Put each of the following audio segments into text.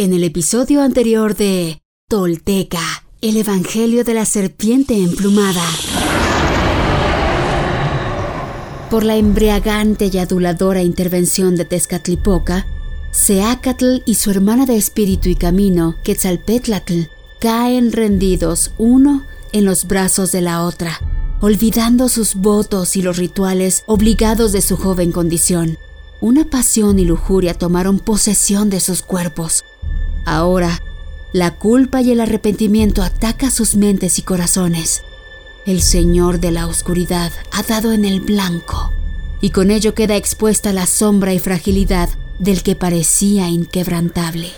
En el episodio anterior de Tolteca, el Evangelio de la Serpiente Emplumada. Por la embriagante y aduladora intervención de Tezcatlipoca, Seacatl y su hermana de espíritu y camino, Quetzalpetlatl, caen rendidos uno en los brazos de la otra, olvidando sus votos y los rituales obligados de su joven condición. Una pasión y lujuria tomaron posesión de sus cuerpos. Ahora, la culpa y el arrepentimiento atacan sus mentes y corazones. El Señor de la Oscuridad ha dado en el blanco, y con ello queda expuesta la sombra y fragilidad del que parecía inquebrantable.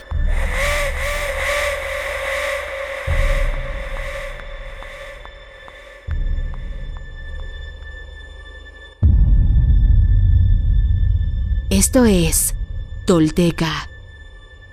Esto es Tolteca,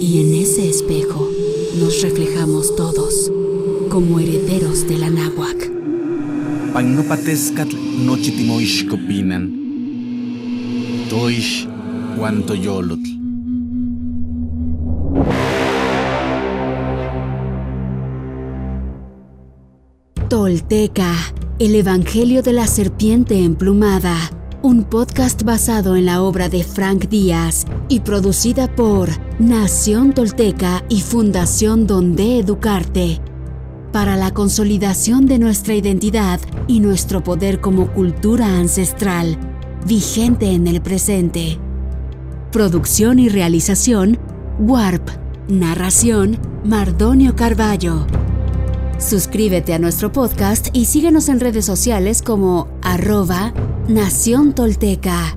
Y en ese espejo nos reflejamos todos como herederos de la náhuac. Nochitimoixcopinan. Toish guantoyolotl. Tolteca, el Evangelio de la Serpiente Emplumada, un podcast basado en la obra de Frank Díaz y producida por Nación Tolteca y Fundación Donde Educarte, para la consolidación de nuestra identidad y nuestro poder como cultura ancestral, vigente en el presente. Producción y realización, Warp. Narración, Mardonio Carballo. Suscríbete a nuestro podcast y síguenos en redes sociales como arroba Nación Tolteca.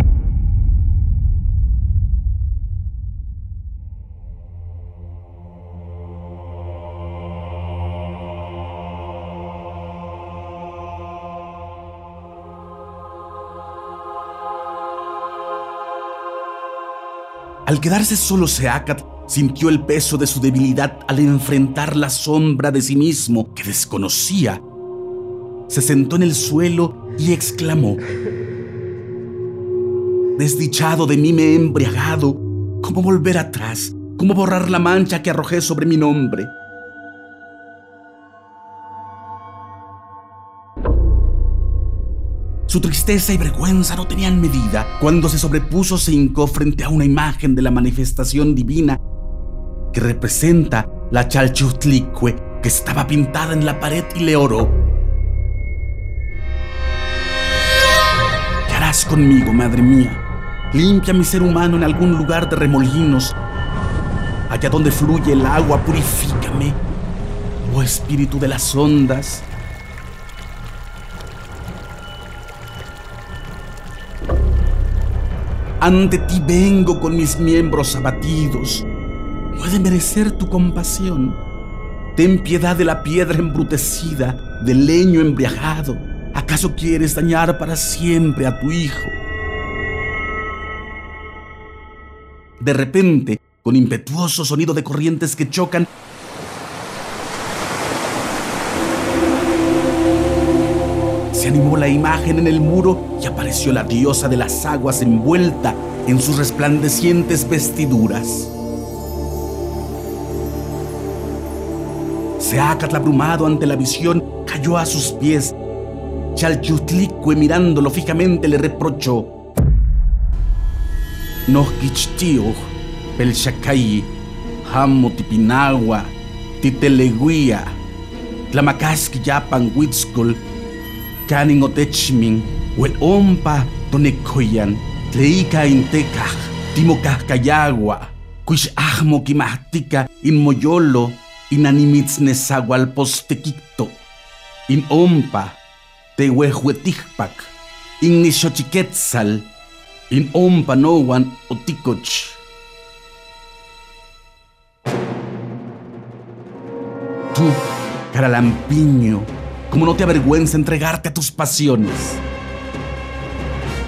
Al quedarse solo Seacat, sintió el peso de su debilidad al enfrentar la sombra de sí mismo que desconocía. Se sentó en el suelo y exclamó, Desdichado de mí me he embriagado, ¿cómo volver atrás? ¿Cómo borrar la mancha que arrojé sobre mi nombre? Su tristeza y vergüenza no tenían medida. Cuando se sobrepuso se hincó frente a una imagen de la manifestación divina que representa la Chalchutlicue que estaba pintada en la pared y le oró. ¿Qué harás conmigo, madre mía? Limpia mi ser humano en algún lugar de remolinos. Allá donde fluye el agua, purifícame. Oh espíritu de las ondas, Ante ti vengo con mis miembros abatidos. Puede merecer tu compasión. Ten piedad de la piedra embrutecida, del leño embriagado. ¿Acaso quieres dañar para siempre a tu hijo? De repente, con impetuoso sonido de corrientes que chocan, Se animó la imagen en el muro y apareció la diosa de las aguas envuelta en sus resplandecientes vestiduras. Seacat, abrumado ante la visión, cayó a sus pies. Chalchutlicue, mirándolo fijamente, le reprochó: Nohkichtioh, Pelchacayi, Hamo Tipinagua, Titeleguía, Tlamakaski Yapan Huitzcol, kaning otechmin, wel ompa tonekoyan, tleika intekaj, timokaj kayagua, kuix ahmo kimahtika in moyolo, inanimitznezawalpostekikto, in ompa, tehuehuetijpak, in nixochiketzal, in ompa nowan otikoch. Tú, caralampiño, como no te avergüenza entregarte a tus pasiones.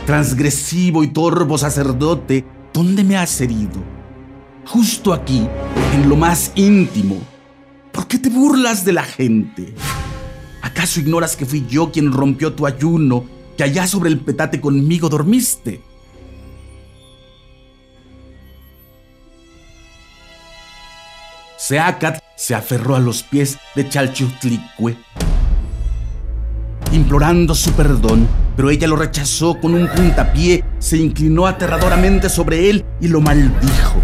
Transgresivo y torvo sacerdote, ¿dónde me has herido? Justo aquí, en lo más íntimo. ¿Por qué te burlas de la gente? ¿Acaso ignoras que fui yo quien rompió tu ayuno, que allá sobre el petate conmigo dormiste? Seacat se aferró a los pies de Chalchutlicue, implorando su perdón, pero ella lo rechazó con un puntapié, se inclinó aterradoramente sobre él y lo maldijo.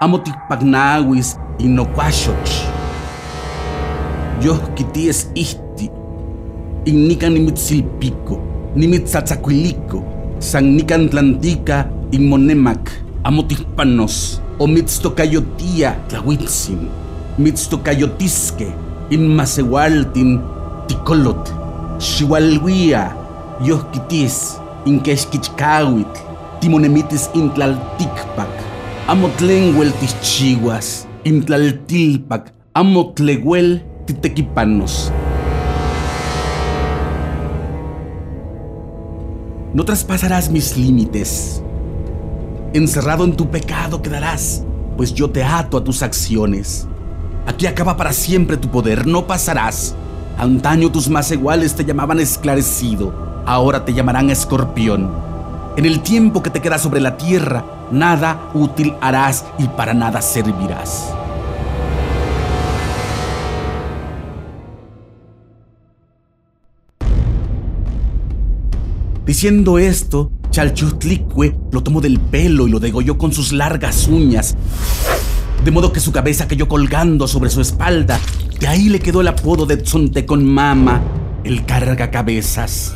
Amotikpagnawis inoquashoch. Yo quities ihti, innica nimitzilpico, nimitzatzacuilico, san nican tlantica inmonemac, amotikpanos, o mitztocayotia tlahuitzin, mitztocayotisque, inmasewaltin ticolot, xihualhuia, yohquitis, inquexquichcahuitl, timonemitis intlalticpac, amotlenguel tichihuas, intlaltilpac, amotleguel titequipanos. No traspasarás mis límites. Encerrado en tu pecado quedarás, pues yo te ato a tus acciones. Aquí acaba para siempre tu poder, no pasarás. Antaño tus más iguales te llamaban esclarecido, ahora te llamarán escorpión. En el tiempo que te queda sobre la tierra, nada útil harás y para nada servirás. Diciendo esto, Chalchutlicue lo tomó del pelo y lo degolló con sus largas uñas, de modo que su cabeza cayó colgando sobre su espalda, y ahí le quedó el apodo de con Mama, el carga cabezas.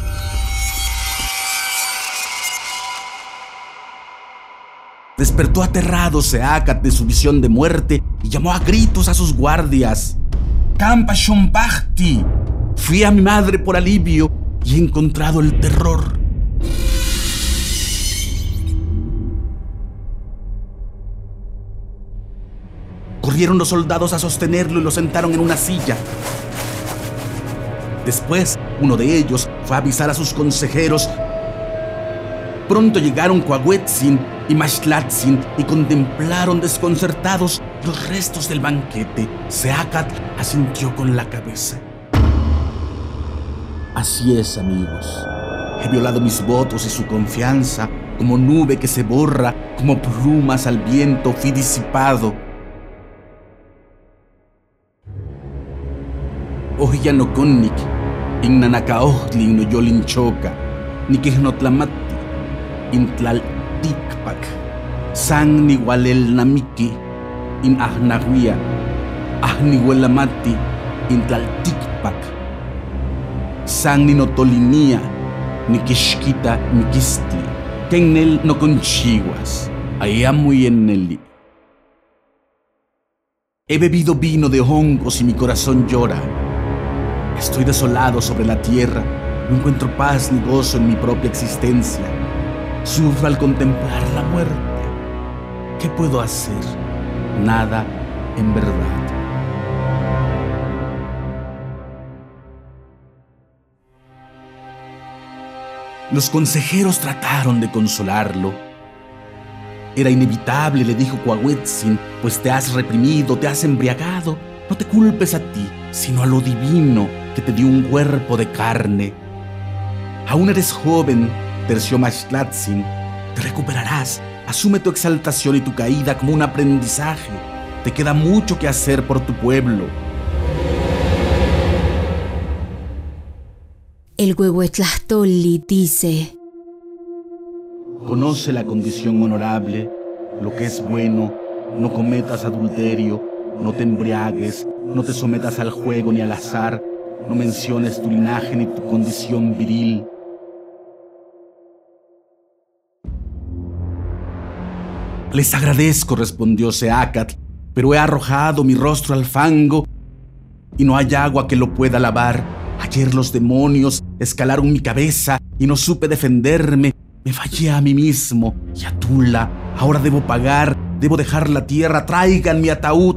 Despertó aterrado Seacat de su visión de muerte y llamó a gritos a sus guardias. ¡Campa Shumpachti! Fui a mi madre por alivio y he encontrado el terror. Corrieron los soldados a sostenerlo y lo sentaron en una silla. Después, uno de ellos fue a avisar a sus consejeros. Pronto llegaron Coahuetzin y Mashlatzin y contemplaron desconcertados los restos del banquete. Seacat asintió con la cabeza. Así es, amigos. He violado mis votos y su confianza, como nube que se borra, como plumas al viento fui disipado. Oya no connik, innanakaohtli no yolinchoca, nikijnotlamati, intlaltikpak, san niwalel namiki, in ahnahuia, ahnihuelamati, intlaltikpak, san ninotolinia, nikixquita nikistli, kennel no conchiguas, en He bebido vino de hongos y mi corazón llora. Estoy desolado sobre la tierra, no encuentro paz ni gozo en mi propia existencia. Sufro al contemplar la muerte. ¿Qué puedo hacer? Nada en verdad. Los consejeros trataron de consolarlo. Era inevitable, le dijo Coahuetzin, pues te has reprimido, te has embriagado. No te culpes a ti, sino a lo divino que te dio un cuerpo de carne. Aún eres joven, terció Mashlatzin. Te recuperarás. Asume tu exaltación y tu caída como un aprendizaje. Te queda mucho que hacer por tu pueblo. El Huehuetlastoli dice: Conoce la condición honorable, lo que es bueno, no cometas adulterio, no te embriagues, no te sometas al juego ni al azar, no menciones tu linaje ni tu condición viril. Les agradezco, respondió Seacat, pero he arrojado mi rostro al fango y no hay agua que lo pueda lavar. Ayer los demonios escalaron mi cabeza y no supe defenderme, Me fallé a mí mismo y a Tula. Ahora debo pagar, debo dejar la tierra. Traigan mi ataúd.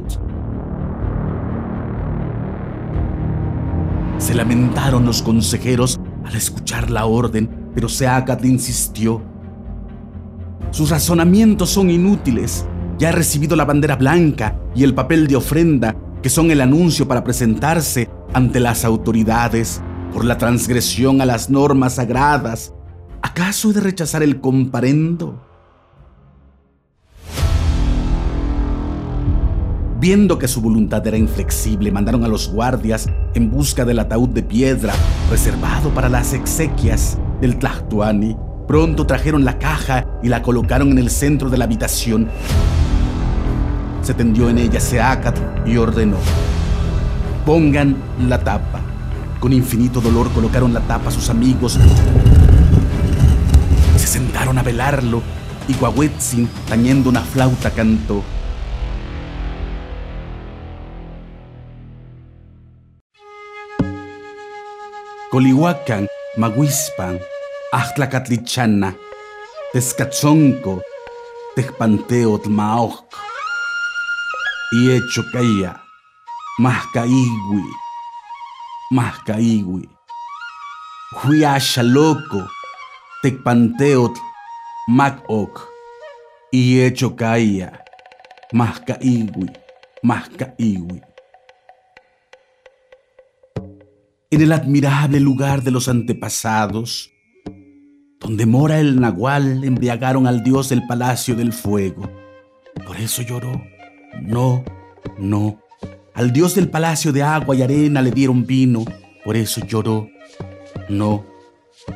Se lamentaron los consejeros al escuchar la orden, pero Seacat insistió. Sus razonamientos son inútiles. Ya ha recibido la bandera blanca y el papel de ofrenda, que son el anuncio para presentarse ante las autoridades por la transgresión a las normas sagradas ¿Acaso he de rechazar el comparendo? Viendo que su voluntad era inflexible, mandaron a los guardias en busca del ataúd de piedra reservado para las exequias del Tlahtuani. Pronto trajeron la caja y la colocaron en el centro de la habitación. Se tendió en ella Seacat y ordenó: Pongan la tapa. Con infinito dolor colocaron la tapa a sus amigos se sentaron a velarlo y Guahuetzin, tañendo una flauta, cantó. Colihuacan, Maguispan, Ajtlacatlichana, Tezcachonco, Tejpanteot Maoc, y hecho caía, Mascaigui, Mascaigui, loco Tecpanteot, Mac-Ok, Iechocaya, Mascaiwi, Mascaiwi. En el admirable lugar de los antepasados, donde mora el Nahual, embriagaron al dios del palacio del fuego. Por eso lloró. No, no. Al dios del palacio de agua y arena le dieron vino. Por eso lloró. No,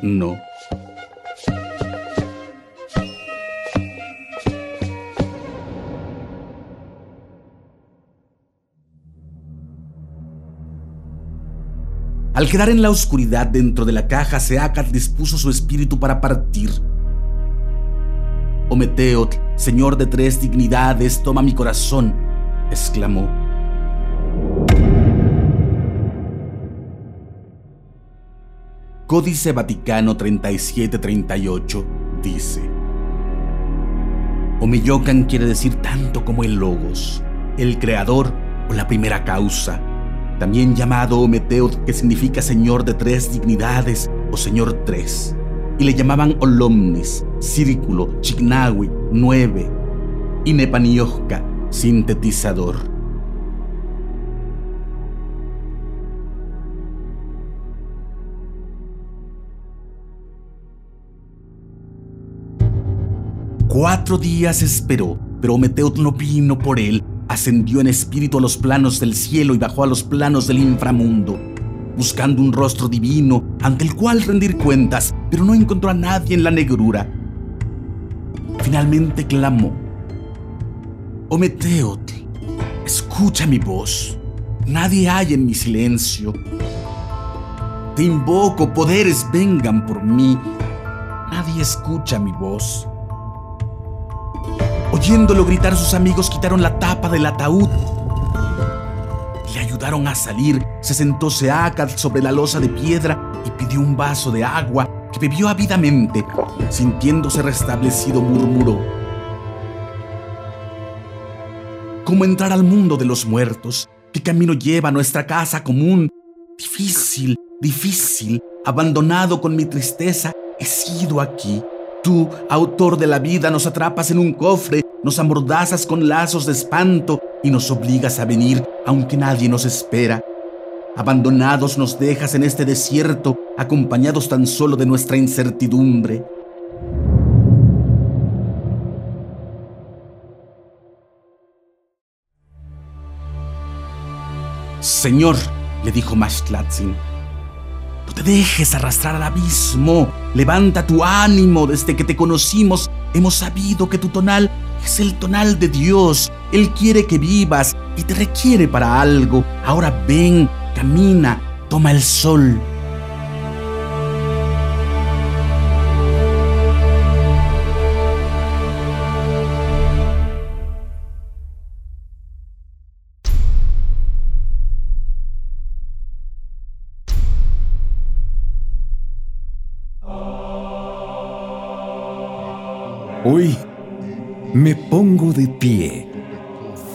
no. Al quedar en la oscuridad dentro de la caja, Seacat dispuso su espíritu para partir. Ometeot, señor de tres dignidades, toma mi corazón, exclamó. Códice Vaticano 3738 dice: Omeyocan quiere decir tanto como el Logos, el creador o la primera causa también llamado Ometeot, que significa Señor de tres dignidades o Señor tres. Y le llamaban Olomnis, Círculo, Chignawi, Nueve, y Nepaniosca, sintetizador. Cuatro días esperó, pero Ometeot no vino por él ascendió en espíritu a los planos del cielo y bajó a los planos del inframundo, buscando un rostro divino ante el cual rendir cuentas, pero no encontró a nadie en la negrura. Finalmente clamó, Ometeotl, escucha mi voz, nadie hay en mi silencio. Te invoco, poderes vengan por mí, nadie escucha mi voz. Oyéndolo gritar sus amigos quitaron la tapa del ataúd. A salir. Se sentó Seacat sobre la losa de piedra y pidió un vaso de agua que bebió ávidamente. Sintiéndose restablecido, murmuró. ¿Cómo entrar al mundo de los muertos? ¿Qué camino lleva a nuestra casa común? Difícil, difícil, abandonado con mi tristeza, he sido aquí Tú, autor de la vida, nos atrapas en un cofre, nos amordazas con lazos de espanto y nos obligas a venir aunque nadie nos espera. Abandonados nos dejas en este desierto, acompañados tan solo de nuestra incertidumbre. Señor, le dijo Mashtlatzin, no te dejes arrastrar al abismo. Levanta tu ánimo. Desde que te conocimos, hemos sabido que tu tonal es el tonal de Dios. Él quiere que vivas y te requiere para algo. Ahora ven, camina, toma el sol. Hoy me pongo de pie,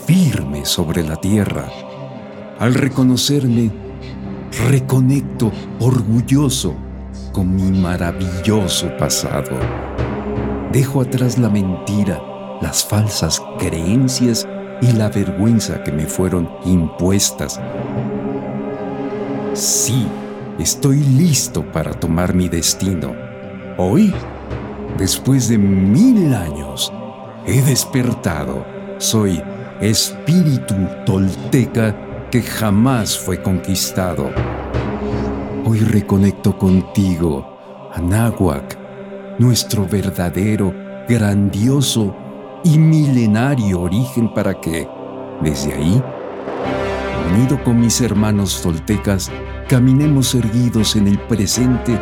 firme sobre la tierra. Al reconocerme, reconecto orgulloso con mi maravilloso pasado. Dejo atrás la mentira, las falsas creencias y la vergüenza que me fueron impuestas. Sí, estoy listo para tomar mi destino. Hoy, después de mil años, he despertado. Soy espíritu tolteca que jamás fue conquistado. Hoy reconecto contigo, Anáhuac, nuestro verdadero, grandioso y milenario origen para que, desde ahí, unido con mis hermanos toltecas, caminemos erguidos en el presente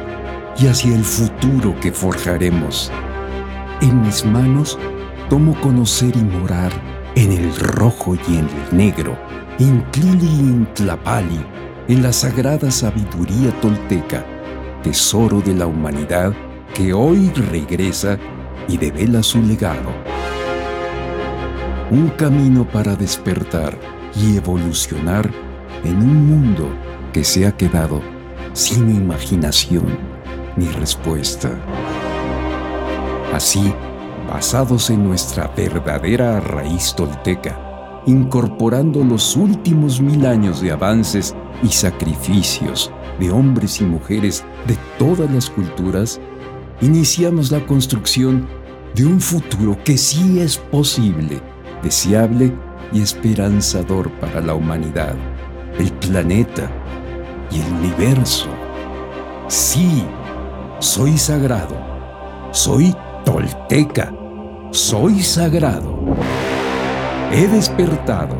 y hacia el futuro que forjaremos. En mis manos tomo conocer y morar en el rojo y en el negro, en Tlili y en Tlapali, en la sagrada sabiduría tolteca, tesoro de la humanidad que hoy regresa y devela su legado. Un camino para despertar y evolucionar en un mundo que se ha quedado sin imaginación ni respuesta. Así, basados en nuestra verdadera raíz tolteca, incorporando los últimos mil años de avances y sacrificios de hombres y mujeres de todas las culturas, iniciamos la construcción de un futuro que sí es posible, deseable y esperanzador para la humanidad, el planeta y el universo. Sí, soy sagrado, soy tolteca, soy sagrado. He despertado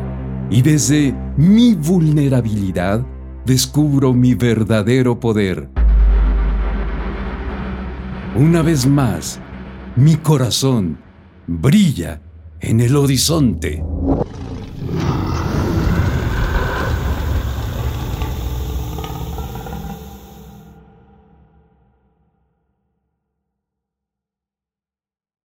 y desde mi vulnerabilidad descubro mi verdadero poder. Una vez más, mi corazón brilla en el horizonte.